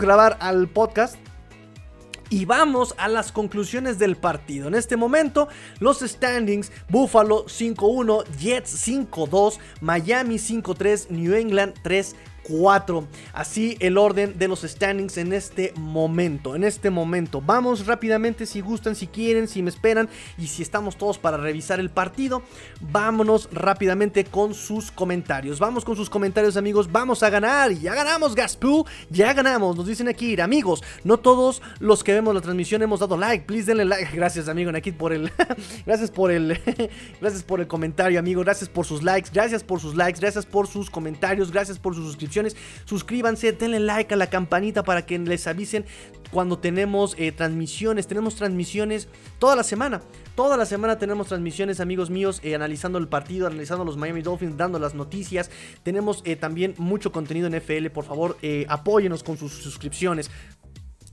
grabar al podcast. Y vamos a las conclusiones del partido. En este momento, los standings: Buffalo 5-1, Jets 5-2, Miami 5-3, New England 3 4. Así el orden de los standings en este momento. En este momento. Vamos rápidamente si gustan, si quieren, si me esperan y si estamos todos para revisar el partido. Vámonos rápidamente con sus comentarios. Vamos con sus comentarios, amigos. Vamos a ganar. Ya ganamos, Gaspoo. Ya ganamos. Nos dicen aquí, amigos. No todos los que vemos la transmisión hemos dado like. Please denle like. Gracias, amigo Nakit, por el. gracias por el. gracias por el comentario, amigo. Gracias por sus likes. Gracias por sus likes. Gracias por sus comentarios. Gracias por sus suscripciones Suscríbanse, denle like a la campanita para que les avisen cuando tenemos eh, transmisiones. Tenemos transmisiones toda la semana. Toda la semana tenemos transmisiones, amigos míos, eh, analizando el partido, analizando los Miami Dolphins, dando las noticias. Tenemos eh, también mucho contenido en FL. Por favor, apóyenos con sus suscripciones.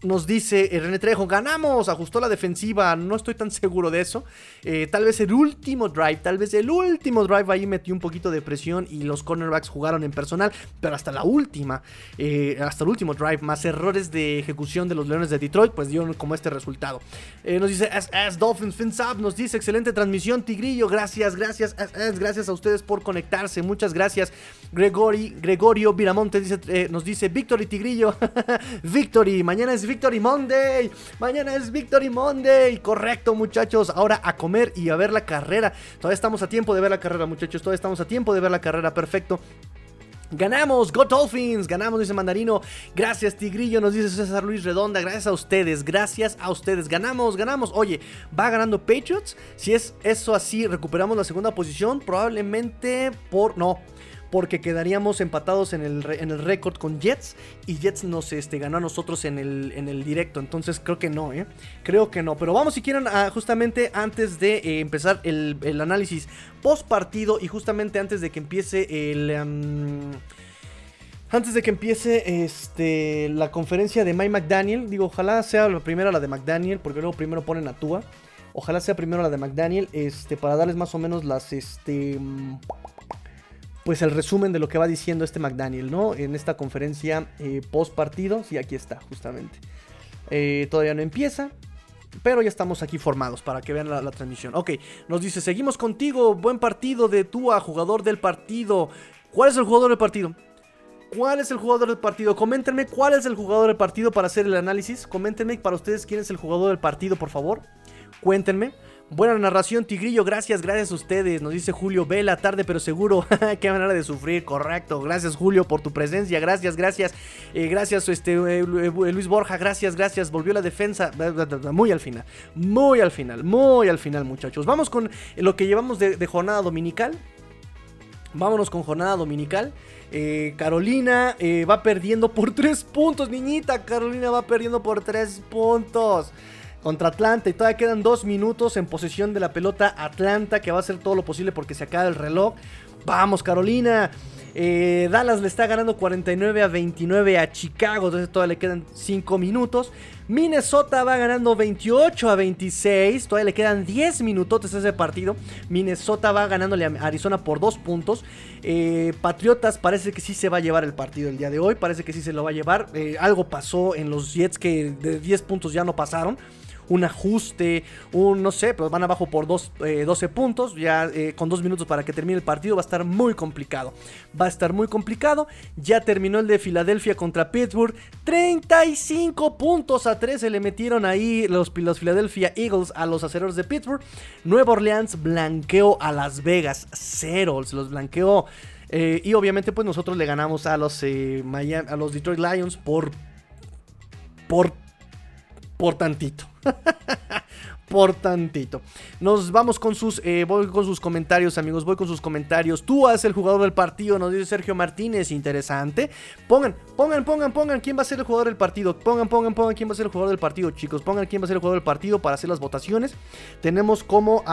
Nos dice eh, René Trejo, ganamos, ajustó la defensiva, no estoy tan seguro de eso. Eh, tal vez el último drive, tal vez el último drive ahí metió un poquito de presión y los cornerbacks jugaron en personal, pero hasta la última, eh, hasta el último drive, más errores de ejecución de los Leones de Detroit, pues dieron como este resultado. nos dice As, Dolphins Fins Up, nos dice excelente transmisión, Tigrillo, gracias, gracias, gracias a ustedes por conectarse, muchas gracias. Gregory, Gregorio Viramonte dice, nos dice Victory Tigrillo, Victory, mañana es Victory Monday. Mañana es Victory Monday. Correcto, muchachos. Ahora a comer y a ver la carrera. Todavía estamos a tiempo de ver la carrera, muchachos. Todavía estamos a tiempo de ver la carrera. Perfecto. Ganamos, Go Dolphins, ganamos, dice Mandarino. Gracias, Tigrillo, nos dice César Luis Redonda. Gracias a ustedes, gracias a ustedes. Ganamos, ganamos. Oye, va ganando Patriots. Si es eso así, recuperamos la segunda posición. Probablemente por. No porque quedaríamos empatados en el, en el récord con Jets y Jets nos este, ganó a nosotros en el, en el directo. Entonces creo que no, ¿eh? Creo que no. Pero vamos si quieren justamente antes de eh, empezar el, análisis post partido y justamente antes de que empiece el... antes de que empiece este, la conferencia de Mike McDaniel, digo, ojalá sea la primera la de McDaniel, porque luego primero ponen a Tua. Ojalá sea primero la de McDaniel, este, para darles más o menos las, este, pues el resumen de lo que va diciendo este McDaniel, ¿no? En esta conferencia eh, post partido, sí, aquí está, justamente. Eh, todavía no empieza, pero ya estamos aquí formados para que vean la, transmisión. Ok, nos dice, seguimos contigo, buen partido de Tua, jugador del partido. ¿Cuál es el jugador del partido? ¿Cuál es el jugador del partido? Coméntenme cuál es el jugador del partido para hacer el análisis. Coméntenme para ustedes quién es el jugador del partido, por favor. Cuéntenme. Buena narración, Tigrillo. Gracias, gracias a ustedes. Nos dice Julio Vela, tarde pero seguro. Qué manera de sufrir, correcto. Gracias, Julio, por tu presencia. Gracias, gracias. Eh, gracias, este, eh, eh, Luis Borja. Gracias, gracias. Volvió la defensa. Muy al final. Muy al final. Muy al final, muchachos. Vamos con lo que llevamos de, jornada dominical. Vámonos con jornada dominical. Carolina va perdiendo por tres puntos, niñita. Carolina va perdiendo por tres puntos contra Atlanta y todavía quedan dos minutos en posesión de la pelota Atlanta que va a hacer todo lo posible porque se acaba el reloj. Vamos Carolina. Eh, Dallas le está ganando 49 a 29 a Chicago, entonces todavía le quedan 5 minutos. Minnesota va ganando 28 a 26, todavía le quedan 10 minutos a ese partido. Minnesota va ganándole a Arizona por 2 puntos. Eh, Patriotas parece que sí se va a llevar el partido el día de hoy, parece que sí se lo va a llevar. Eh, algo pasó en los Jets que de 10 puntos ya no pasaron un ajuste, un no sé, pero van abajo por 12 eh, puntos, ya eh, con dos minutos para que termine el partido, va a estar muy complicado. Va a estar muy complicado. Ya terminó el de Filadelfia contra Pittsburgh, 35 puntos a 3 se le metieron ahí los, los Philadelphia Eagles a los aceros de Pittsburgh. Nueva Orleans blanqueó a Las Vegas, cero, se los blanqueó. Eh, y obviamente pues nosotros le ganamos a los, a los Detroit Lions por... por por tantito. por tantito. Nos vamos con sus, eh, voy con sus comentarios, amigos. Voy con sus comentarios. Tú haces el jugador del partido, nos dice Sergio Martínez. Interesante. Pongan, pongan, pongan, pongan quién va a ser el jugador del partido. Pongan, pongan, pongan quién va a ser el jugador del partido, chicos. Pongan quién va a ser el jugador del partido para hacer las votaciones. Tenemos como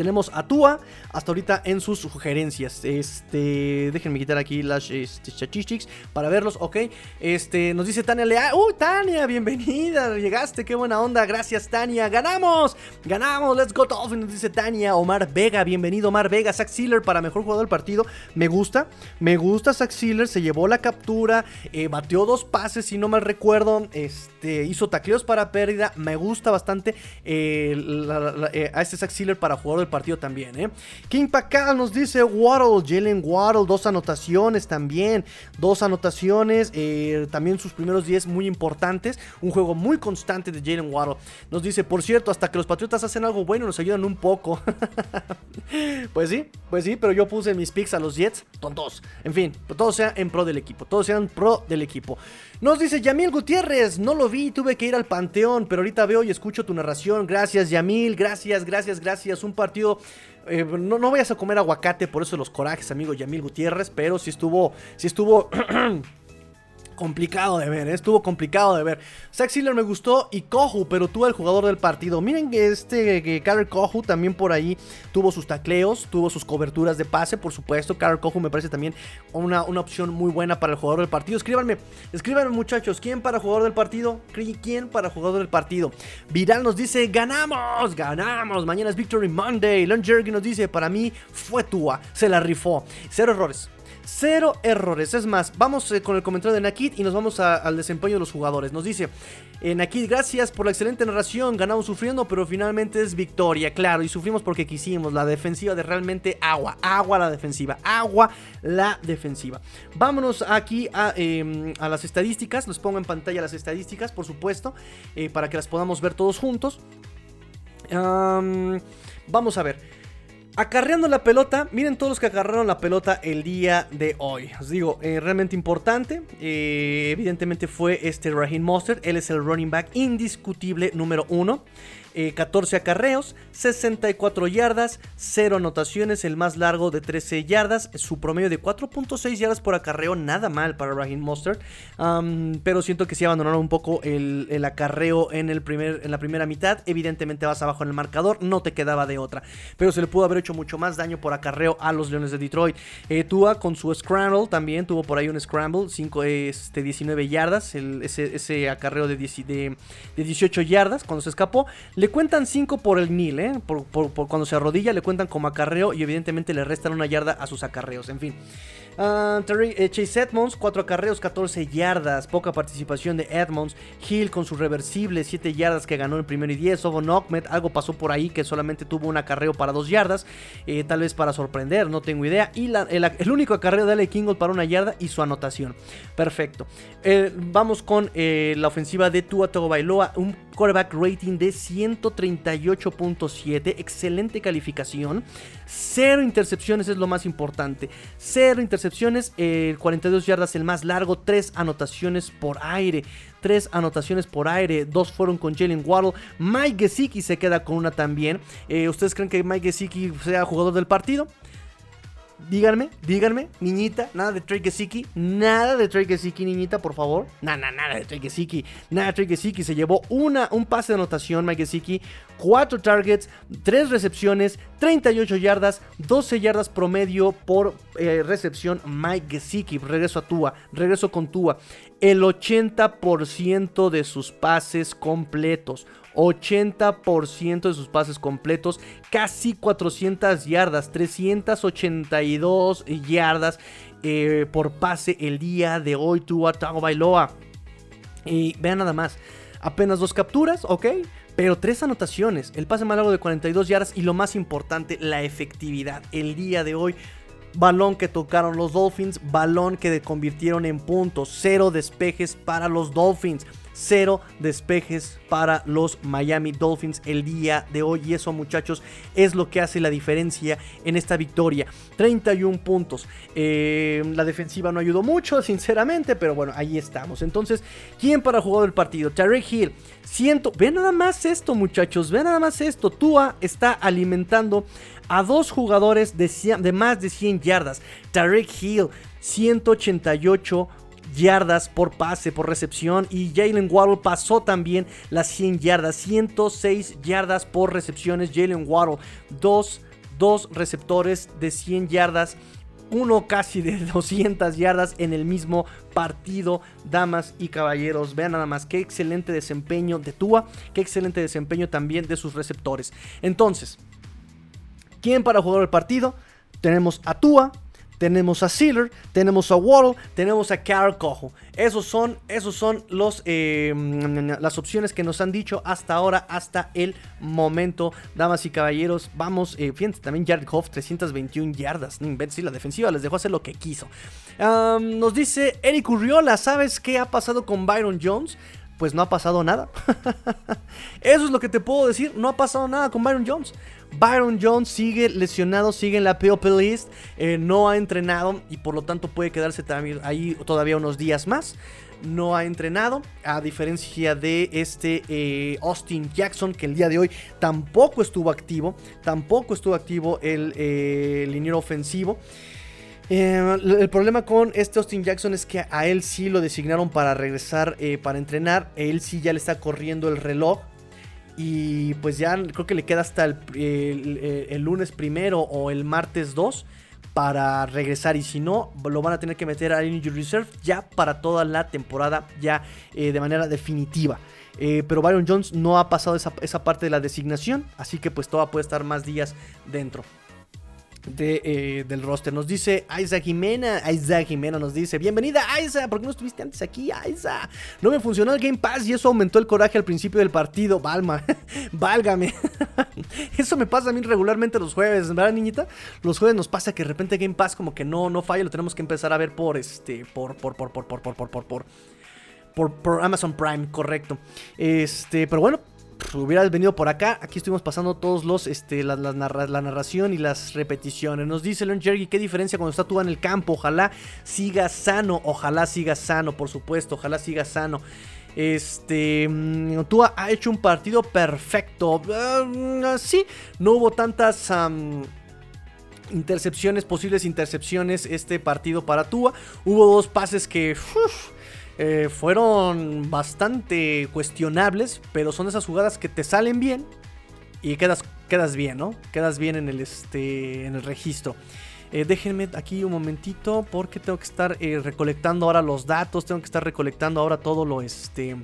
Tenemos a Tua hasta ahorita en sus sugerencias. Este, déjenme quitar aquí las este, para verlos, ok. Este, nos dice Tania Lea. ¡Uy, Tania! Bienvenida, llegaste, qué buena onda. Gracias, Tania. ¡Ganamos! ¡Ganamos! ¡Let's go Dolphins! Nos dice Tania. Omar Vega, bienvenido, Omar Vega. Zach Sealer para mejor jugador del partido. Me gusta, me gusta Zach Sealer. Se llevó la captura, eh, bateó dos pases, si no mal recuerdo. Este, hizo tacleos para pérdida. Me gusta bastante eh, eh, a este Zach Sealer para jugador del partido también, ¿eh? King Pacal nos dice Waddle, Jalen Waddle, dos anotaciones también, dos anotaciones, eh, también sus primeros 10 muy importantes, un juego muy constante de Jalen Waddle. Nos dice, por cierto, hasta que los Patriotas hacen algo bueno nos ayudan un poco. pues sí, pues sí, pero yo puse mis picks a los Jets, tontos. En fin, todo sea en pro del equipo, todo sea en pro del equipo. Nos dice Yamil Gutiérrez, no lo vi, tuve que ir al panteón, pero ahorita veo y escucho tu narración. Gracias Yamil, gracias, gracias, gracias. Un partido eh, no, no vayas a comer aguacate, por eso los corajes, amigo Yamil Gutiérrez, pero si estuvo, si estuvo complicado de ver, ¿eh? estuvo complicado de ver. Zach me gustó y Kohu, pero tuvo el jugador del partido. Miren que este que Karel Kohu también por ahí tuvo sus tacleos, tuvo sus coberturas de pase, por supuesto. Karel Kohu me parece también una, una opción muy buena para el jugador del partido. Escríbanme, escríbanme muchachos, ¿quién para jugador del partido? ¿Quién para jugador del partido? Viral nos dice, ganamos, ganamos. Mañana es Victory Monday. Lon Jergy nos dice, para mí fue Tua, se la rifó. Cero errores. Cero errores. Es más, vamos eh, con el comentario de Nakid y nos vamos al desempeño de los jugadores. Nos dice, eh, Nakid, gracias por la excelente narración. Ganamos sufriendo, pero finalmente es victoria. Claro, y sufrimos porque quisimos. La defensiva de realmente agua. Agua la defensiva. Agua la defensiva. Vámonos aquí a, em, las estadísticas. Les pongo en pantalla las estadísticas, por supuesto, eh, para que las podamos ver todos juntos. vamos a ver. Acarreando la pelota, miren todos los que agarraron la pelota el día de hoy. Os digo, eh, realmente importante. Eh, evidentemente fue este Raheem Mostert. Él es el running back indiscutible número uno. 14 eh, acarreos, 64 yardas, 0 anotaciones, el más largo de 13 yardas, su promedio de 4.6 yardas por acarreo, nada mal para Raheem Mostert, pero siento que sí abandonaron un poco el, acarreo en, el primer, en la primera mitad, evidentemente vas abajo en el marcador, no te quedaba de otra, pero se le pudo haber hecho mucho más daño por acarreo a los Leones de Detroit. Eh, Tua con su scramble también, tuvo por ahí un scramble, 5, este, 19 yardas, ese, acarreo de, de 18 yardas cuando se escapó. Le cuentan 5 por el nil, ¿eh? Por, cuando se arrodilla le cuentan como acarreo y evidentemente le restan una yarda a sus acarreos. En fin. Uh, Chase Edmonds, 4 acarreos, 14 yardas. Poca participación de Edmonds. Hill con su reversible, 7 yardas que ganó en primero y 10. Ovo Ahmed, algo pasó por ahí que solamente tuvo un acarreo para 2 yardas. Eh, tal vez para sorprender, no tengo idea. Y el, único acarreo de Ale Kingle para una yarda y su anotación. Perfecto. Eh, vamos con la ofensiva de Tua Tagovailoa. Un quarterback rating de 138.7. Excelente calificación. Cero intercepciones es lo más importante. Cero intercepciones. 42 yardas el más largo. 3 anotaciones por aire. 3 anotaciones por aire. Dos fueron con Jalen Waddle. Mike Gesicki se queda con una también. Eh, ¿Ustedes creen que Mike Gesicki sea jugador del partido? Díganme, díganme, niñita, nada de Trey Gesicki, nada de Trey Gesicki, niñita, por favor. Nada, nada de Trey Gesicki, nada de Trey Gesicki. Se llevó una, un pase de anotación, Mike Gesicki, 4 targets, 3 recepciones, 38 yardas, 12 yardas promedio por eh, recepción. Mike Gesicki, regreso a Tua, regreso con Tua. El 80% de sus pases completos. 80% de sus pases completos, casi 400 yardas, 382 yardas eh, por pase el día de hoy tuvo Tago Bailoa. Y vean nada más, apenas dos capturas, ok, pero tres anotaciones, el pase más largo de 42 yardas y lo más importante, la efectividad. El día de hoy balón que tocaron los Dolphins, balón que convirtieron en puntos, cero despejes para los Dolphins cero despejes para los Miami Dolphins el día de hoy. Y eso, muchachos, es lo que hace la diferencia en esta victoria. 31 puntos. Eh, la defensiva no ayudó mucho, sinceramente, pero bueno, ahí estamos. Entonces, ¿quién para jugar el partido? Tarek Hill. Siento, ve nada más esto, muchachos. Ve nada más esto. Tua está alimentando a dos jugadores de, de más de 100 yardas. Tarek Hill, 188 yardas por pase, por recepción. Y Jalen Waddle pasó también las 100 yardas. 106 yardas por recepciones. Jalen Waddle, dos dos receptores de 100 yardas uno casi de 200 yardas en el mismo partido, damas y caballeros. Vean nada más qué excelente desempeño de Tua, qué excelente desempeño también de sus receptores. Entonces, ¿quién para jugar el partido? Tenemos a Tua, tenemos a Sealer, tenemos a Waddle, tenemos a Carl Cojo. Esos son, esos son los, eh, las opciones que nos han dicho hasta ahora, hasta el momento. Damas y caballeros, vamos, eh, fíjense, también Jared Goff, 321 yardas. Sí, la defensiva les dejó hacer lo que quiso. nos dice Eric Urriola, ¿sabes qué ha pasado con Byron Jones? Pues no ha pasado nada. Eso es lo que te puedo decir. No ha pasado nada con Byron Jones. Byron Jones sigue lesionado, sigue en la POP list, eh, no ha entrenado y por lo tanto puede quedarse ahí todavía unos días más. No ha entrenado, a diferencia de este eh, Austin Jackson, que el día de hoy tampoco estuvo activo, tampoco estuvo activo el eh, liniero ofensivo. el problema con este Austin Jackson es que a él sí lo designaron para regresar, para entrenar. Él sí ya le está corriendo el reloj. Y pues ya creo que le queda hasta el, lunes primero o el martes 2 para regresar. Y si no, lo van a tener que meter a Injury Reserve ya para toda la temporada, ya eh, de manera definitiva. Eh, pero Byron Jones no ha pasado esa, esa, parte de la designación, así que pues todavía puede estar más días dentro eh, del roster. Nos dice Aiza Jimena. Aiza Jimena nos dice: Bienvenida, Aiza. ¿Por qué no estuviste antes aquí, Aiza? No me funcionó el Game Pass y eso aumentó el coraje al principio del partido. Valma, válgame. eso me pasa a mí regularmente los jueves, ¿verdad, niñita? Los jueves nos pasa que de repente Game Pass como que no, no falla. Lo tenemos que empezar a ver por este. Por, por, por, por, por, por, por, por. Por, por Amazon Prime, correcto. Este, pero bueno, hubieras venido por acá. Aquí estuvimos pasando todos los, este, la, narración y las repeticiones. Nos dice Leon Jerry, ¿qué diferencia cuando está tú en el campo? Ojalá siga sano, ojalá siga sano, por supuesto, ojalá siga sano. Este, mm, Tua ha hecho un partido perfecto. Ah, sí, no hubo tantas intercepciones, posibles intercepciones este partido para Tua. Hubo dos pases que... Eh, fueron bastante cuestionables, pero son esas jugadas que te salen bien y quedas, quedas bien, ¿no? Quedas bien en el, este, en el registro. Eh, déjenme aquí un momentito porque tengo que estar eh, recolectando ahora los datos, tengo que estar recolectando ahora todo lo, este,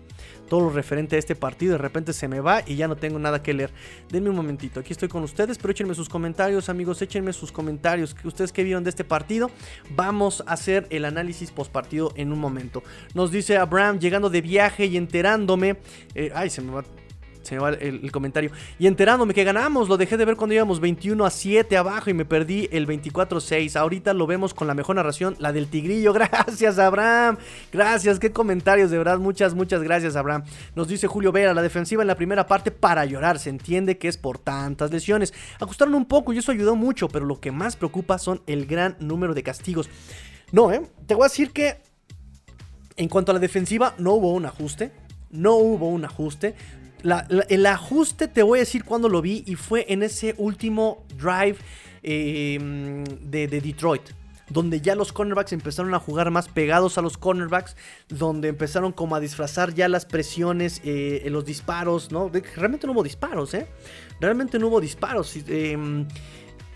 todo lo referente a este partido. De repente se me va y ya no tengo nada que leer. Denme un momentito, aquí estoy con ustedes, pero échenme sus comentarios, amigos, échenme sus comentarios. Ustedes que vieron de este partido, vamos a hacer el análisis post partido en un momento. Nos dice Abraham, llegando de viaje y enterándome. Eh, ay, se me va se va el, comentario. Y enterándome que ganamos, lo dejé de ver cuando íbamos 21 a 7 abajo y me perdí el 24 a 6. Ahorita lo vemos con la mejor narración, la del tigrillo. Gracias, Abraham. Gracias, qué comentarios, de verdad. Muchas, muchas gracias, Abraham. Nos dice Julio Vera, la defensiva en la primera parte para llorar. Se entiende que es por tantas lesiones. Ajustaron un poco y eso ayudó mucho, pero lo que más preocupa son el gran número de castigos. No, ¿eh? Te voy a decir que en cuanto a la defensiva, no hubo un ajuste. No hubo un ajuste el ajuste te voy a decir cuando lo vi y fue en ese último drive em, de, Detroit donde ya los cornerbacks empezaron a jugar más pegados a los cornerbacks, donde empezaron como a disfrazar ya las presiones, eh, los disparos, ¿no? Realmente no hubo disparos, ¿eh? Realmente no hubo disparos. Em,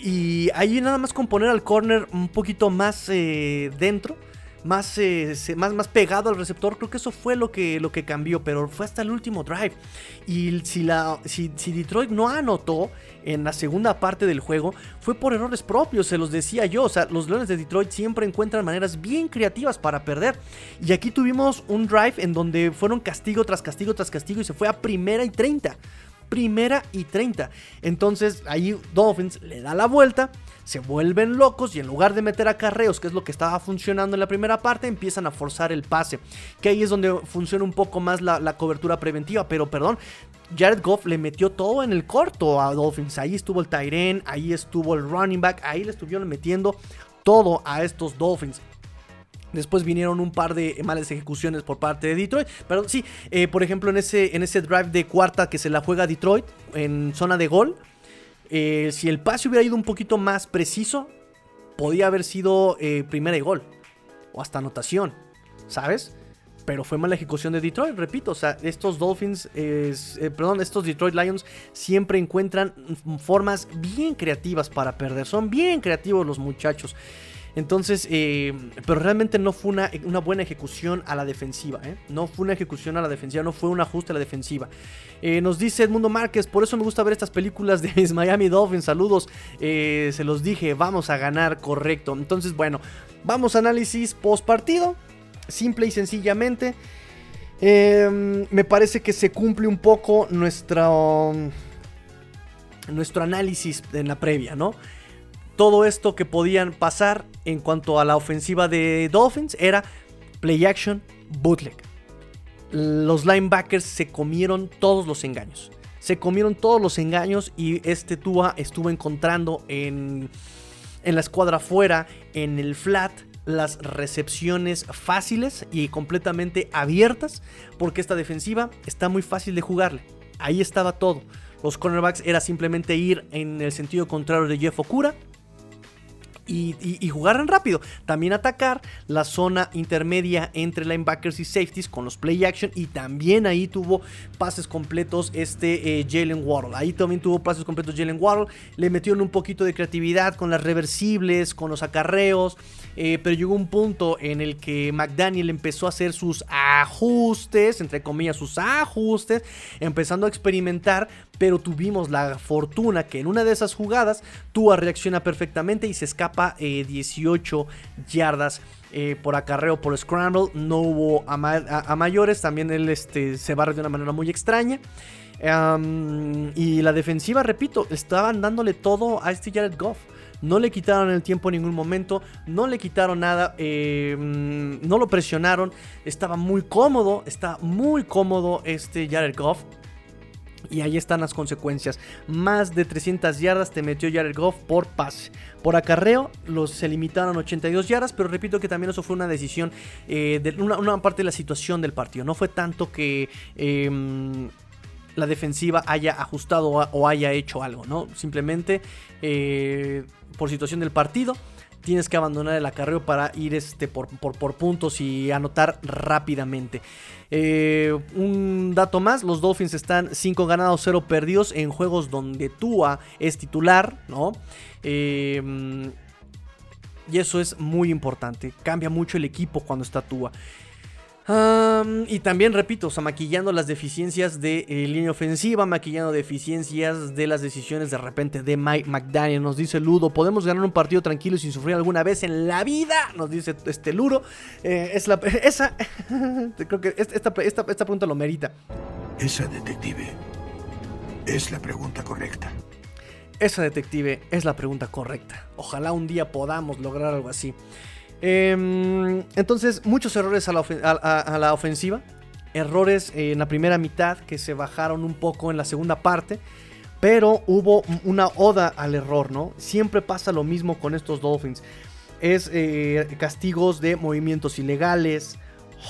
y ahí nada más con poner al corner un poquito más eh, dentro más, eh, más, más pegado al receptor. Creo que eso fue lo que, lo que cambió, pero fue hasta el último drive. Y si, la, si, Detroit no anotó en la segunda parte del juego, fue por errores propios, se los decía yo. O sea, los Leones de Detroit siempre encuentran maneras bien creativas para perder. Y aquí tuvimos un drive en donde fueron castigo tras castigo tras castigo y se fue a primera y 30 primera y 30. Entonces ahí Dolphins le da la vuelta, se vuelven locos y en lugar de meter a carreos, que es lo que estaba funcionando en la primera parte, empiezan a forzar el pase. Que ahí es donde funciona un poco más la, cobertura preventiva. Pero perdón, Jared Goff le metió todo en el corto a Dolphins. Ahí estuvo el Tyren, ahí estuvo el running back, ahí le estuvieron metiendo todo a estos Dolphins. Después vinieron un par de malas ejecuciones por parte de Detroit. Pero sí, eh, por ejemplo, en ese, en ese drive de cuarta que se la juega Detroit en zona de gol. Eh, si el pase hubiera ido un poquito más preciso, podía haber sido eh, primera y gol. O hasta anotación. ¿Sabes? pero fue mala ejecución de Detroit, repito, o sea, estos Dolphins, eh, perdón, estos Detroit Lions siempre encuentran formas bien creativas para perder, son bien creativos los muchachos. Entonces, eh, pero realmente no fue una, buena ejecución a la defensiva. ¿eh? No fue una ejecución a la defensiva, no fue un ajuste a la defensiva. Eh, nos dice Edmundo Márquez, por eso me gusta ver estas películas de Miami Dolphins. Saludos, se los dije, vamos a ganar, correcto. Entonces, bueno, vamos a análisis post partido. Simple y sencillamente. me parece que se cumple un poco nuestro, nuestro análisis en la previa, ¿no? todo esto que podían pasar en cuanto a la ofensiva de Dolphins era play action, bootleg. Los linebackers se comieron todos los engaños. Se comieron todos los engaños y este Tua estuvo encontrando en, en la escuadra fuera, en el flat, las recepciones fáciles y completamente abiertas, porque esta defensiva está muy fácil de jugarle. Ahí estaba todo. Los cornerbacks era simplemente ir en el sentido contrario de Jeff Okura y, jugaran rápido. También atacar la zona intermedia entre linebackers y safeties con los play action. Y también ahí tuvo pases completos este eh, Jalen Waddle. Ahí también tuvo pases completos Jalen Waddle. Le metieron un poquito de creatividad con las reversibles, con los acarreos. Eh, pero llegó un punto en el que McDaniel empezó a hacer sus ajustes, entre comillas, sus ajustes, empezando a experimentar pero tuvimos la fortuna que en una de esas jugadas Tua reacciona perfectamente y se escapa 18 eh, yardas. Eh, por acarreo, por scramble, no hubo a, mayores, también él este, se barre de una manera muy extraña. y la defensiva, repito, estaban dándole todo a este Jared Goff. No le quitaron el tiempo en ningún momento, no le quitaron nada, em, no lo presionaron, estaba muy cómodo, está muy cómodo este Jared Goff. Y ahí están las consecuencias. Más de 300 yardas te metió Jared Goff por pase. Por acarreo los se limitaron a 82 yardas, pero repito que también eso fue una decisión, eh, de una, parte de la situación del partido. No fue tanto que em, la defensiva haya ajustado o haya hecho algo, ¿no? Simplemente eh, por situación del partido tienes que abandonar el acarreo para ir este, por, por, puntos y anotar rápidamente. Eh, un dato más, los Dolphins están 5 ganados, 0 perdidos en juegos donde Tua es titular, ¿no? Eh, y eso es muy importante, cambia mucho el equipo cuando está Tua y también, repito, o sea, maquillando las deficiencias de eh, línea ofensiva, maquillando deficiencias de las decisiones de repente de Mike McDaniel. Nos dice Ludo, podemos ganar un partido tranquilo sin sufrir alguna vez en la vida. Nos dice este Ludo. Eh, es la, esa, creo que esta, esta, esta pregunta lo merita. Esa detective es la pregunta correcta. Esa detective es la pregunta correcta. Ojalá un día podamos lograr algo así. Em, entonces, muchos errores a la, ofensiva. Errores en la primera mitad que se bajaron un poco en la segunda parte. Pero hubo una oda al error, ¿no? Siempre pasa lo mismo con estos Dolphins. Es eh, castigos de movimientos ilegales,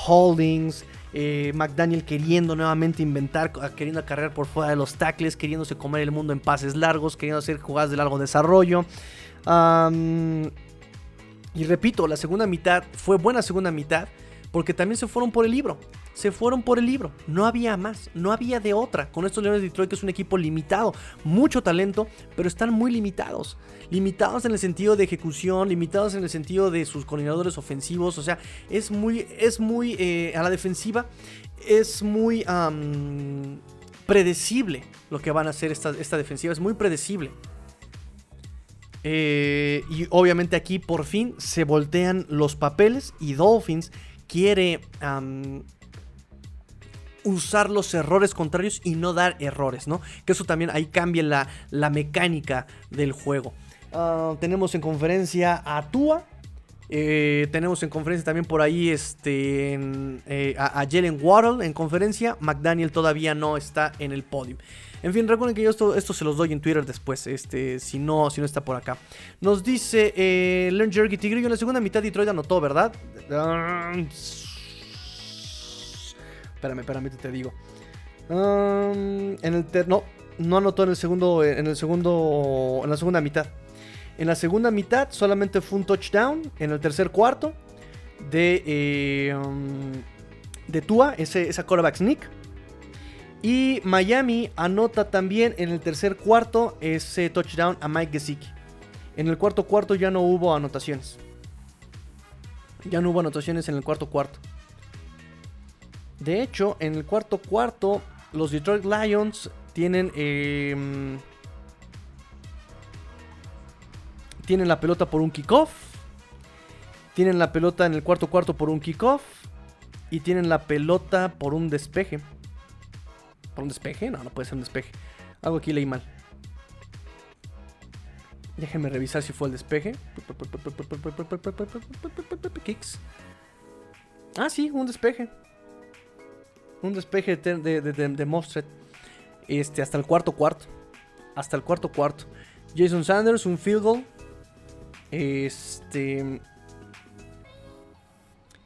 holdings, eh, McDaniel queriendo nuevamente inventar, queriendo acarrear por fuera de los tackles, queriéndose comer el mundo en pases largos, queriendo hacer jugadas de largo desarrollo. Y repito, la segunda mitad fue buena segunda mitad porque también se fueron por el libro. Se fueron por el libro. No había más, no había de otra. Con estos Leones de Detroit, que es un equipo limitado, mucho talento, pero están muy limitados. Limitados en el sentido de ejecución, limitados en el sentido de sus coordinadores ofensivos. O sea, es muy, es muy, eh, a la defensiva, es muy predecible lo que van a hacer esta, esta defensiva. Es muy predecible. Eh, y obviamente aquí por fin se voltean los papeles y Dolphins quiere usar los errores contrarios y no dar errores, ¿no? Que eso también ahí cambia la, la mecánica del juego. Ah, tenemos en conferencia a Tua. Eh, tenemos en conferencia también por ahí este, eh, a, a Jalen Waddle en conferencia. McDaniel todavía no está en el podio. En fin, recuerden que yo esto, esto se los doy en Twitter después, este, si no, si no está por acá. Nos dice eh, Learn Jerky Tigrillo, en la segunda mitad Detroit anotó, ¿verdad? espérame, espérame, te digo. en el no, no anotó en el segundo, en el segundo, en la segunda mitad. En la segunda mitad solamente fue un touchdown en el tercer cuarto de, eh, de Tua, ese, esa quarterback sneak. Y Miami anota también en el tercer cuarto ese touchdown a Mike Gesicki. En el cuarto cuarto ya no hubo anotaciones. Ya no hubo anotaciones en el cuarto cuarto. De hecho, en el cuarto cuarto, los Detroit Lions tienen. Em, tienen la pelota por un kickoff. Tienen la pelota en el cuarto cuarto por un kickoff. Y tienen la pelota por un despeje. ¿Por un despeje? No, no puede ser un despeje. Algo aquí leí mal. Déjenme revisar si fue el despeje. Kicks. Ah, sí, un despeje. Un despeje de, de, de, Este, hasta el cuarto cuarto. Hasta el cuarto cuarto. Jason Sanders, un field goal. Este.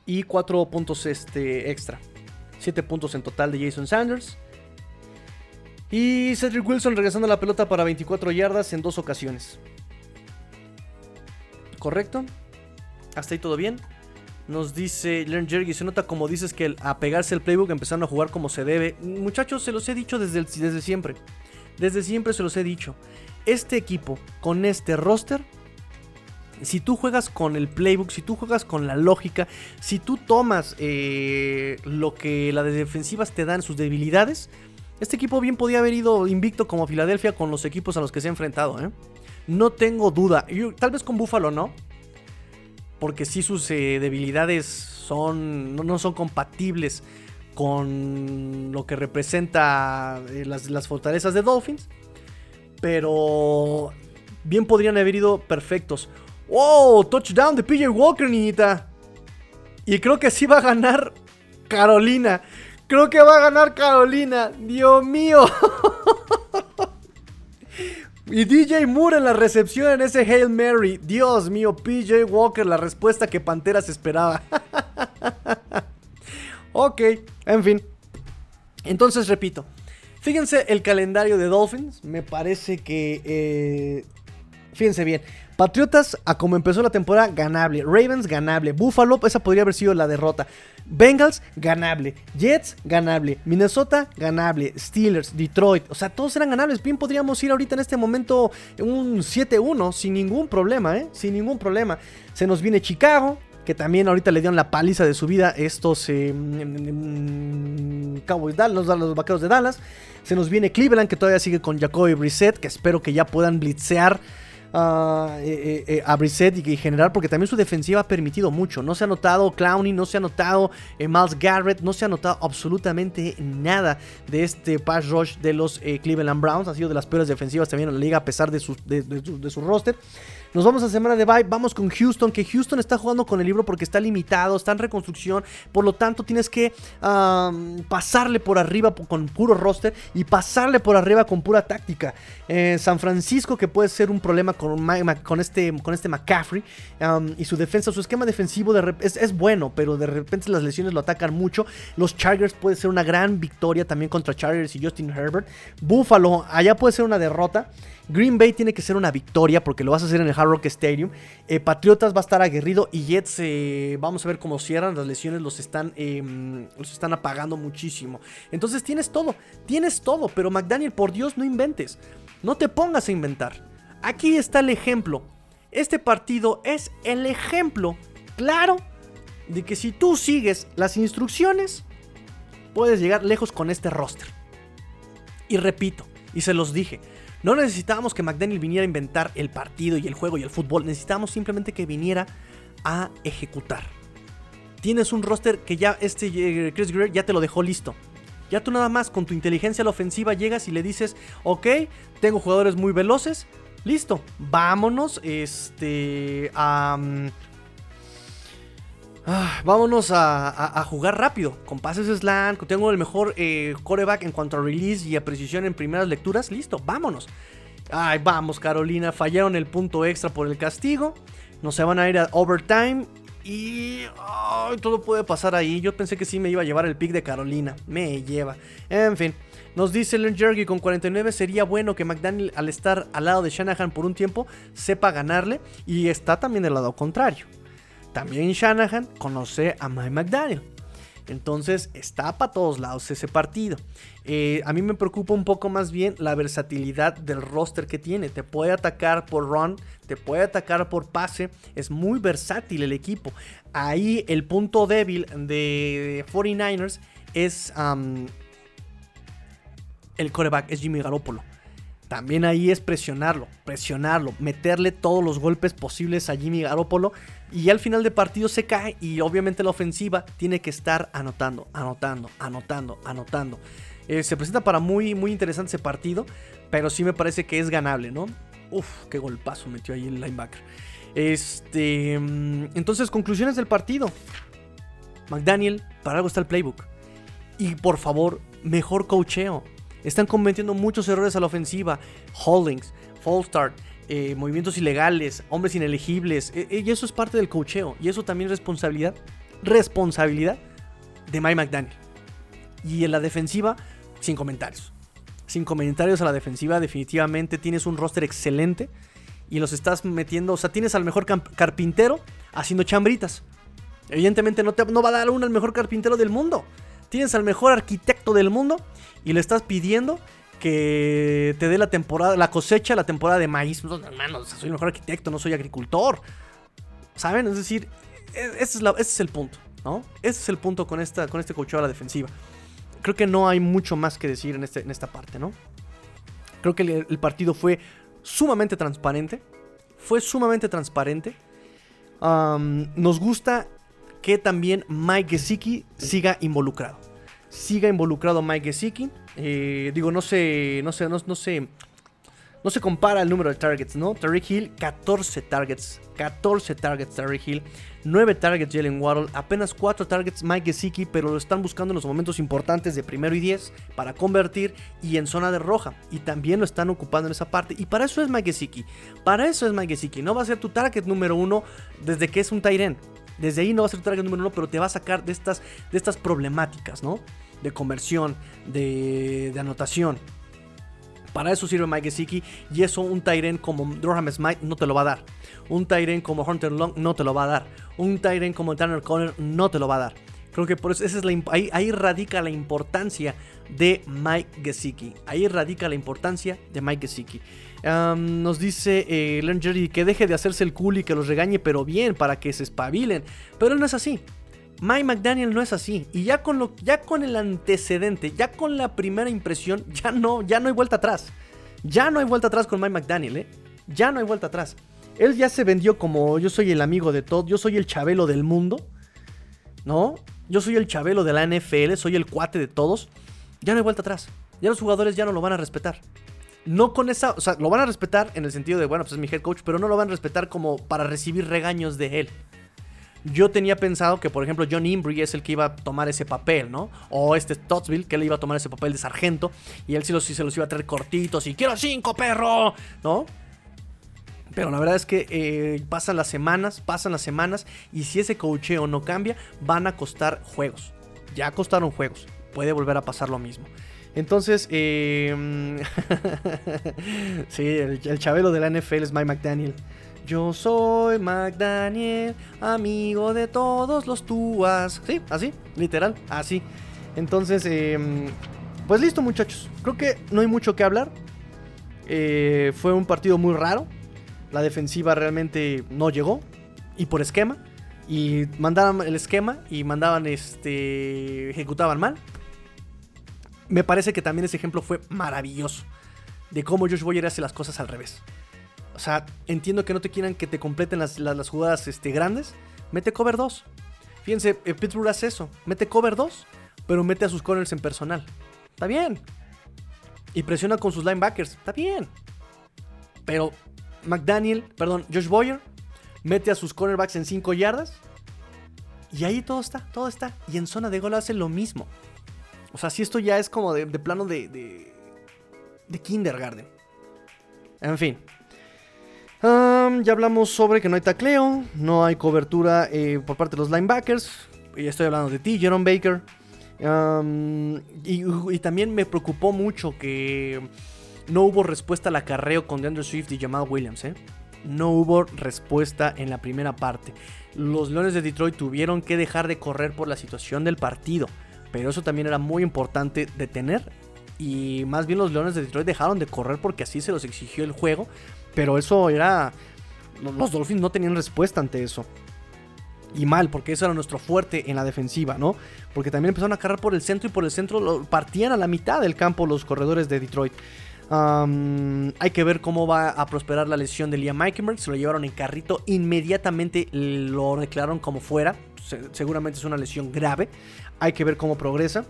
Y cuatro puntos este, extra. Siete puntos en total de Jason Sanders. Y Cedric Wilson regresando la pelota para 24 yardas en dos ocasiones. ¿Correcto? Hasta ahí todo bien. Nos dice Learn Jerry, se nota como dices que al apegarse al playbook empezaron a jugar como se debe. Muchachos, se los he dicho desde, desde siempre. Desde siempre se los he dicho. Este equipo, con este roster, si tú juegas con el playbook, si tú juegas con la lógica, si tú tomas eh, lo que las defensivas te dan, sus debilidades, este equipo bien podía haber ido invicto como Filadelfia con los equipos a los que se ha enfrentado. ¿eh? No tengo duda. tal vez con Buffalo no porque si sus eh, debilidades son, no, son compatibles con lo que representa eh, las, fortalezas de Dolphins. Pero bien podrían haber ido perfectos. ¡Oh! Touchdown de PJ Walker, niñita. Y creo que sí va a ganar Carolina. Creo que va a ganar Carolina. Dios mío. Y DJ Moore en la recepción en ese Hail Mary. Dios mío, PJ Walker, la respuesta que Panteras esperaba. ok, en fin. Entonces repito. Fíjense el calendario de Dolphins. Me parece que... Eh, fíjense bien. Patriotas, a como empezó la temporada, ganable. Ravens, ganable. Buffalo, esa podría haber sido la derrota. Bengals, ganable. Jets, ganable. Minnesota, ganable. Steelers, Detroit. O sea, todos eran ganables. Bien podríamos ir ahorita en este momento un 7-1 sin ningún problema, ¿eh? Sin ningún problema. Se nos viene Chicago, que también ahorita le dieron la paliza de su vida estos eh, Cowboys Dallas, los, vaqueros de Dallas. Se nos viene Cleveland, que todavía sigue con Jacoby Brissett, que espero que ya puedan blitzear eh, eh, a Brissett y, general, porque también su defensiva ha permitido mucho. No se ha notado Clowney, no se ha notado eh, Miles Garrett, no se ha notado absolutamente nada de este pass rush de los Cleveland Browns. Ha sido de las peores defensivas también en la liga a pesar de su, de su roster. Nos vamos a semana de bye, vamos con Houston, que Houston está jugando con el libro porque está limitado, está en reconstrucción, por lo tanto tienes que pasarle por arriba con puro roster y pasarle por arriba con pura táctica. Eh, San Francisco que puede ser un problema con, con, este, con este McCaffrey y su defensa, su esquema defensivo de es, es, bueno, pero de repente las lesiones lo atacan mucho. Los Chargers puede ser una gran victoria también contra Chargers y Justin Herbert. Buffalo, allá puede ser una derrota. Green Bay tiene que ser una victoria porque lo vas a hacer en el Hard Rock Stadium. Eh, Patriotas va a estar aguerrido y Jets, eh, vamos a ver cómo cierran. Las lesiones los están, em, los están apagando muchísimo. Entonces tienes todo, tienes todo, pero McDaniel, por Dios, no inventes. No te pongas a inventar. Aquí está el ejemplo. Este partido es el ejemplo claro de que si tú sigues las instrucciones, puedes llegar lejos con este roster. Y repito, y se los dije, no necesitábamos que McDaniel viniera a inventar el partido y el juego y el fútbol. Necesitábamos simplemente que viniera a ejecutar. Tienes un roster que ya este eh, Chris Greer ya te lo dejó listo. Ya tú nada más con tu inteligencia a la ofensiva llegas y le dices, ok, tengo jugadores muy veloces, listo, vámonos este, a, Ah, vámonos a, jugar rápido, con pases slant, tengo el mejor eh, coreback en cuanto a release y a precisión en primeras lecturas, listo, vámonos. Ay, vamos Carolina, fallaron el punto extra por el castigo, no se van a ir a overtime y todo puede pasar ahí. Yo pensé que sí me iba a llevar el pick de Carolina, me lleva. En fin. Nos dice Len Jergy con 49 sería bueno que McDaniel al estar al lado de Shanahan por un tiempo sepa ganarle y está también del lado contrario. También Shanahan conoce a Mike McDaniel. Entonces está para todos lados ese partido. Eh, a mí me preocupa un poco más bien la versatilidad del roster que tiene. Te puede atacar por run, te puede atacar por pase. Es muy versátil el equipo. Ahí el punto débil de 49ers es el coreback, es Jimmy Garoppolo. También ahí es presionarlo, presionarlo, meterle todos los golpes posibles a Jimmy Garoppolo. Y al final de partido se cae y obviamente la ofensiva tiene que estar anotando, anotando, anotando, anotando. Eh, se presenta para muy, muy interesante ese partido, pero sí me parece que es ganable, ¿no? Uf, qué golpazo metió ahí el linebacker. Este, mm, entonces, conclusiones del partido. McDaniel, para algo está el playbook. Y por favor, mejor cocheo. Están cometiendo muchos errores a la ofensiva. Holdings, false start, eh, movimientos ilegales, hombres inelegibles. E, e, y eso es parte del cocheo. Y eso también es responsabilidad. Responsabilidad de Mike McDaniel. Y en la defensiva, sin comentarios. Sin comentarios a la defensiva. Definitivamente tienes un roster excelente. Y los estás metiendo. O sea, tienes al mejor carpintero haciendo chambritas. Evidentemente no, te, no va a dar uno al mejor carpintero del mundo. Tienes al mejor arquitecto del mundo y le estás pidiendo que te dé la temporada, la cosecha, la temporada de maíz. No, hermano, soy el mejor arquitecto, no soy agricultor. ¿Saben? Es decir, e, ese es, el punto, ¿no? Ese es el punto con, esta, con este cocheo a la defensiva. Creo que no hay mucho más que decir en, este, en esta parte, ¿no? Creo que el, partido fue sumamente transparente. Fue sumamente transparente. nos gusta que también Mike Gesicki siga involucrado siga involucrado Mike Gesicki. Eh, digo, no se, no sé, no, no se, no se compara el número de targets, ¿no? Tariq Hill, 14 targets, 14 targets Tariq Hill, 9 targets Jalen Waddle, apenas 4 targets Mike Gesicki, pero lo están buscando en los momentos importantes de primero y 10 para convertir y en zona de roja. Y también lo están ocupando en esa parte. Y para eso es Mike Gesicki. Para eso es Mike Gesicki. No va a ser tu target número uno desde que es un Tyren. Desde ahí no va a ser tu target número uno, pero te va a sacar de estas, de estas problemáticas, ¿no? De conversión, de, anotación. Para eso sirve Mike Gesicki y eso un Tyren como Durham Smite no te lo va a dar. Un Tyren como Hunter Long no te lo va a dar. Un Tyren como Tanner Conner no te lo va a dar. Creo que por eso ahí, radica la importancia de Mike Gesicki. Ahí radica la importancia de Mike Gesicki. nos dice eh, Jerry que deje de hacerse el cool y que los regañe, pero bien, para que se espabilen. Pero él no es así. Mike McDaniel no es así. Y ya con, lo, ya con el antecedente, ya con la primera impresión, ya no, ya no hay vuelta atrás. Ya no hay vuelta atrás con Mike McDaniel, ¿eh? Ya no hay vuelta atrás. Él ya se vendió como yo soy el amigo de todos, yo soy el chabelo del mundo. ¿No? Yo soy el chabelo de la NFL, soy el cuate de todos. Ya no hay vuelta atrás. Ya los jugadores ya no lo van a respetar. No con esa, o sea, lo van a respetar en el sentido de, bueno, pues es mi head coach, pero no lo van a respetar como para recibir regaños de él. Yo tenía pensado que, por ejemplo, John Imbrie es el que iba a tomar ese papel, ¿no? O este Tottsville, que él iba a tomar ese papel de sargento. Y él sí, los, se los iba a traer cortitos y quiero cinco, perro, ¿no? Pero la verdad es que eh, pasan las semanas, pasan las semanas. Y si ese cocheo no cambia, van a costar juegos. Ya costaron juegos. Puede volver a pasar lo mismo. Entonces, eh, sí, el, el, chabelo de la NFL es Mike McDaniel. Yo soy McDaniel, amigo de todos los túas. Sí, así, literal, así. Entonces, em, pues listo muchachos. Creo que no hay mucho que hablar. Eh, fue un partido muy raro. La defensiva realmente no llegó. Y por esquema. Y mandaban el esquema y mandaban este. ejecutaban mal. Me parece que también ese ejemplo fue maravilloso. De cómo Josh Boyer hace las cosas al revés. O sea, entiendo que no te quieran que te completen las, jugadas este, grandes. Mete cover 2. Fíjense, eh, Pittsburgh hace eso. Mete cover 2, pero mete a sus corners en personal. Está bien. Y presiona con sus linebackers. Está bien. Pero McDaniel, perdón, Josh Boyer, mete a sus cornerbacks en 5 yardas. Y ahí todo está, todo está. Y en zona de gol hace lo mismo. O sea, si esto ya es como de, plano de, de, de kindergarten. En fin, ya hablamos sobre que no hay tacleo, no hay cobertura eh, por parte de los linebackers. Y estoy hablando de ti, Jerome Baker. y, también me preocupó mucho que no hubo respuesta al acarreo con DeAndre Swift y Jamal Williams. ¿eh? no hubo respuesta en la primera parte. Los Leones de Detroit tuvieron que dejar de correr por la situación del partido, pero eso también era muy importante detener. Y más bien los Leones de Detroit dejaron de correr porque así se los exigió el juego, pero eso era... Los Dolphins no tenían respuesta ante eso y mal, porque eso era nuestro fuerte en la defensiva, ¿no? Porque también empezaron a cargar por el centro y por el centro partían a la mitad del campo los corredores de Detroit. hay que ver cómo va a prosperar la lesión de Liam Meikenberg. Se lo llevaron en carrito. Inmediatamente lo declararon como fuera. seguramente es una lesión grave. Hay que ver cómo progresa.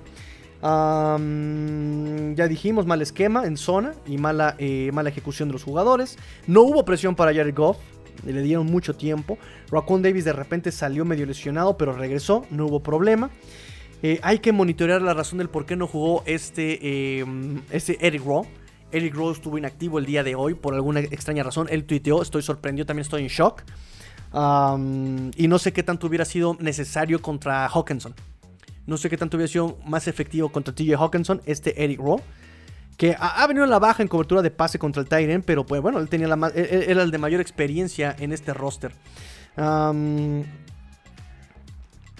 Ya dijimos, mal esquema en zona y mala, eh, mala ejecución de los jugadores. No hubo presión para Jared Goff le dieron mucho tiempo. Raccoon Davis de repente salió medio lesionado, pero regresó, no hubo problema. Eh, hay que monitorear la razón del por qué no jugó este, em, este Eric Rowe. Eric Rowe estuvo inactivo el día de hoy por alguna extraña razón. Él tuiteó, estoy sorprendido, también estoy en shock. y no sé qué tanto hubiera sido necesario contra Hawkinson. No sé qué tanto hubiera sido más efectivo contra TJ Hawkinson, este Eric Rowe que ha, venido a la baja en cobertura de pase contra el Tyren, pero pues bueno, él tenía la era el de mayor experiencia en este roster.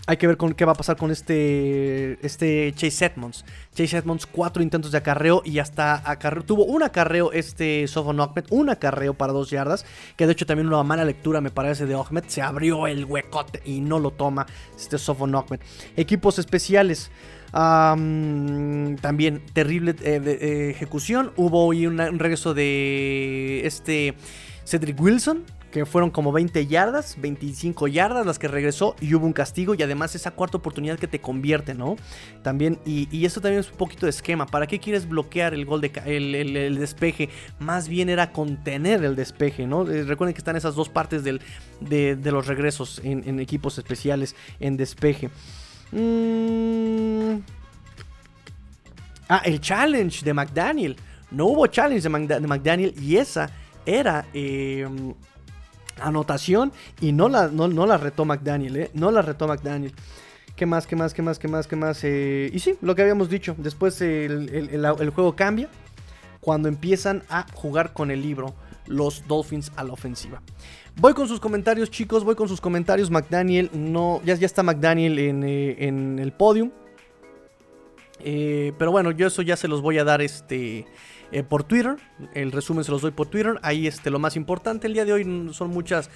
Hay que ver con qué va a pasar con este, este Chase Edmonds. Chase Edmonds, cuatro intentos de acarreo y hasta acarreo. Tuvo un acarreo este Sofon Ahmed, un acarreo para dos yardas. Que de hecho también una mala lectura me parece de Ahmed. Se abrió el huecote y no lo toma este Sofon Ahmed. Equipos especiales también terrible eh, eh, ejecución. Hubo hoy un regreso de este Cedric Wilson, que fueron como 20 yardas, 25 yardas las que regresó y hubo un castigo y además esa cuarta oportunidad que te convierte, ¿no? También, y, eso también es un poquito de esquema. ¿Para qué quieres bloquear el gol de el, despeje? Más bien era contener el despeje, ¿no? Eh, recuerden que están esas dos partes del, de, los regresos en equipos especiales en despeje. Mm. Ah, el challenge de McDaniel. No hubo challenge de, McDaniel y esa era em, anotación y no la, no, la retó McDaniel, ¿eh? No la retó McDaniel. ¿Qué más, qué más, qué más, qué más, qué más? Eh, y sí, lo que habíamos dicho. Después el, juego cambia cuando empiezan a jugar con el libro los Dolphins a la ofensiva. Voy con sus comentarios, chicos. Voy con sus comentarios. McDaniel, no. Ya, ya está McDaniel en, eh, el podium. Eh, pero bueno, yo eso ya se los voy a dar este. Eh, por Twitter, el resumen se los doy por Twitter. Ahí este, lo más importante. El día de hoy son muchas.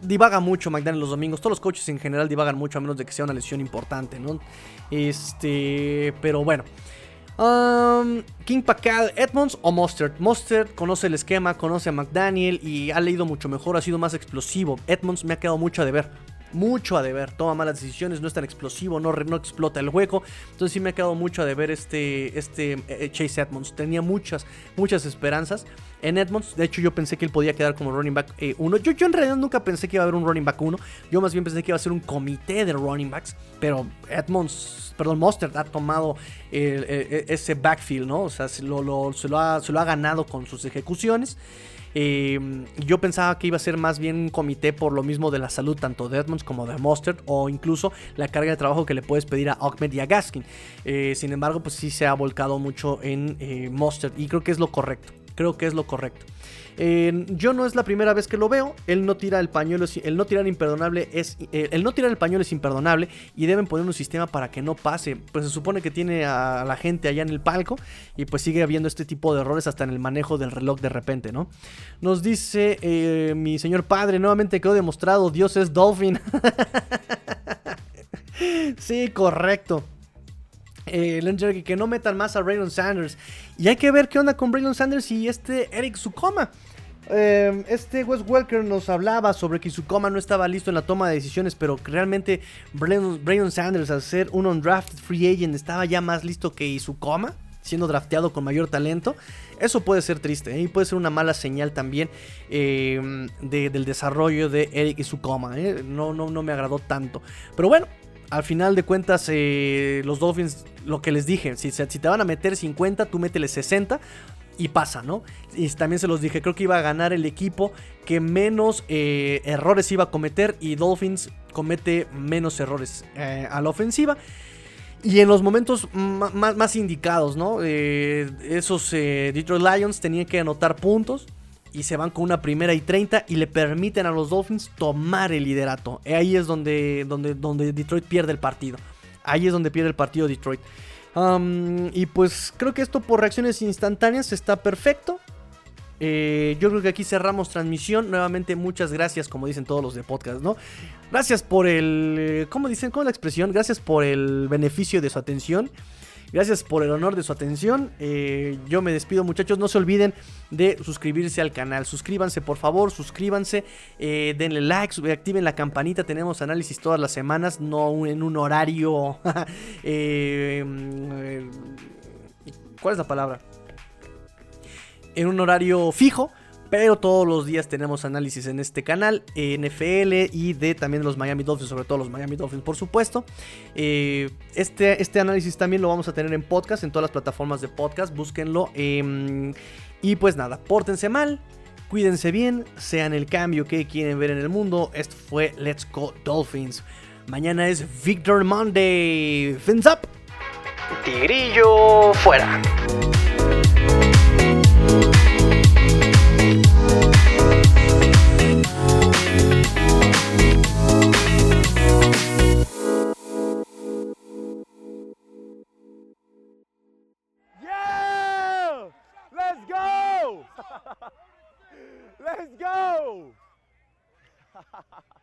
divaga mucho McDaniel los domingos. Todos los coaches en general divagan mucho, a menos de que sea una lesión importante, ¿no? Este. Pero bueno. Um, King Pacal, Edmonds o Mustard. Mustard conoce el esquema, conoce a McDaniel y ha leído mucho mejor, ha sido más explosivo. Edmonds me ha quedado mucho a deber. Mucho a deber, toma malas decisiones, no es tan explosivo, no, no explota el hueco. Entonces sí me ha quedado mucho a deber este, este eh, Chase Edmonds. Tenía muchas, muchas esperanzas en Edmonds. De hecho, yo pensé que él podía quedar como running back 1. Eh, yo, yo en realidad nunca pensé que iba a haber un running back 1. Yo más bien pensé que iba a ser un comité de running backs. Pero Edmonds, perdón, Mustard ha tomado ese backfield, ¿no? O sea, se lo, se lo, ha, ganado con sus ejecuciones. Eh, yo pensaba que iba a ser más bien un comité por lo mismo de la salud tanto de Edmonds como de Mustard o incluso la carga de trabajo que le puedes pedir a Ahmed y a Gaskin. Eh, sin embargo, pues sí se ha volcado mucho en Mustard y creo que es lo correcto. Creo que es lo correcto. yo no es la primera vez que lo veo. El no tira el pañuelo, el no tirar imperdonable es, eh, el no tirar el pañuelo es imperdonable y deben poner un sistema para que no pase. Pues se supone que tiene a la gente allá en el palco y pues sigue habiendo este tipo de errores hasta en el manejo del reloj de repente, ¿no? Nos dice eh, mi señor padre, nuevamente quedó demostrado, Dios es Dolphin. sí, correcto. Eh, que no metan más a Braylon Sanders. Y hay que ver qué onda con Braylon Sanders y este Eric Sukoma. Em, este Wes Welker nos hablaba sobre que Sukoma no estaba listo en la toma de decisiones, pero realmente Braylon, Sanders, al ser un undrafted free agent, estaba ya más listo que Isukoma, siendo drafteado con mayor talento. Eso puede ser triste ¿eh? y puede ser una mala señal también em, del desarrollo de Eric Isukoma. ¿eh? No, no, no me agradó tanto. Pero bueno, al final de cuentas, eh, los Dolphins, lo que les dije, si, te van a meter 50, tú métele 60 y pasa, ¿no? Y también se los dije, creo que iba a ganar el equipo que menos eh, errores iba a cometer y Dolphins comete menos errores eh, a la ofensiva. Y en los momentos más, indicados, ¿no? esos Detroit Lions tenían que anotar puntos y se van con una primera y 30 y le permiten a los Dolphins tomar el liderato. Ahí es donde, donde, donde Detroit pierde el partido. Ahí es donde pierde el partido Detroit. y pues creo que esto por reacciones instantáneas está perfecto. Eh, yo creo que aquí cerramos transmisión. Nuevamente, muchas gracias, como dicen todos los de podcast, ¿no? Gracias por el. Eh, ¿Cómo dicen? ¿Cómo es la expresión? Gracias por el beneficio de su atención. Gracias por el honor de su atención. Eh, yo me despido muchachos. No se olviden de suscribirse al canal. Suscríbanse por favor, suscríbanse. denle likes, activen la campanita. Tenemos análisis todas las semanas, no en un horario... Mm, ¿Cuál es la palabra? en un horario fijo. Pero todos los días tenemos análisis en este canal, NFL y de también los Miami Dolphins, sobre todo los Miami Dolphins, por supuesto. Eh, este, este análisis también lo vamos a tener en podcast, en todas las plataformas de podcast, búsquenlo. Em, y pues nada, pórtense mal, cuídense bien, sean el cambio que quieren ver en el mundo. Esto fue Let's Go Dolphins. Mañana es Victor Monday. Fins up. Tigrillo fuera. Let's go!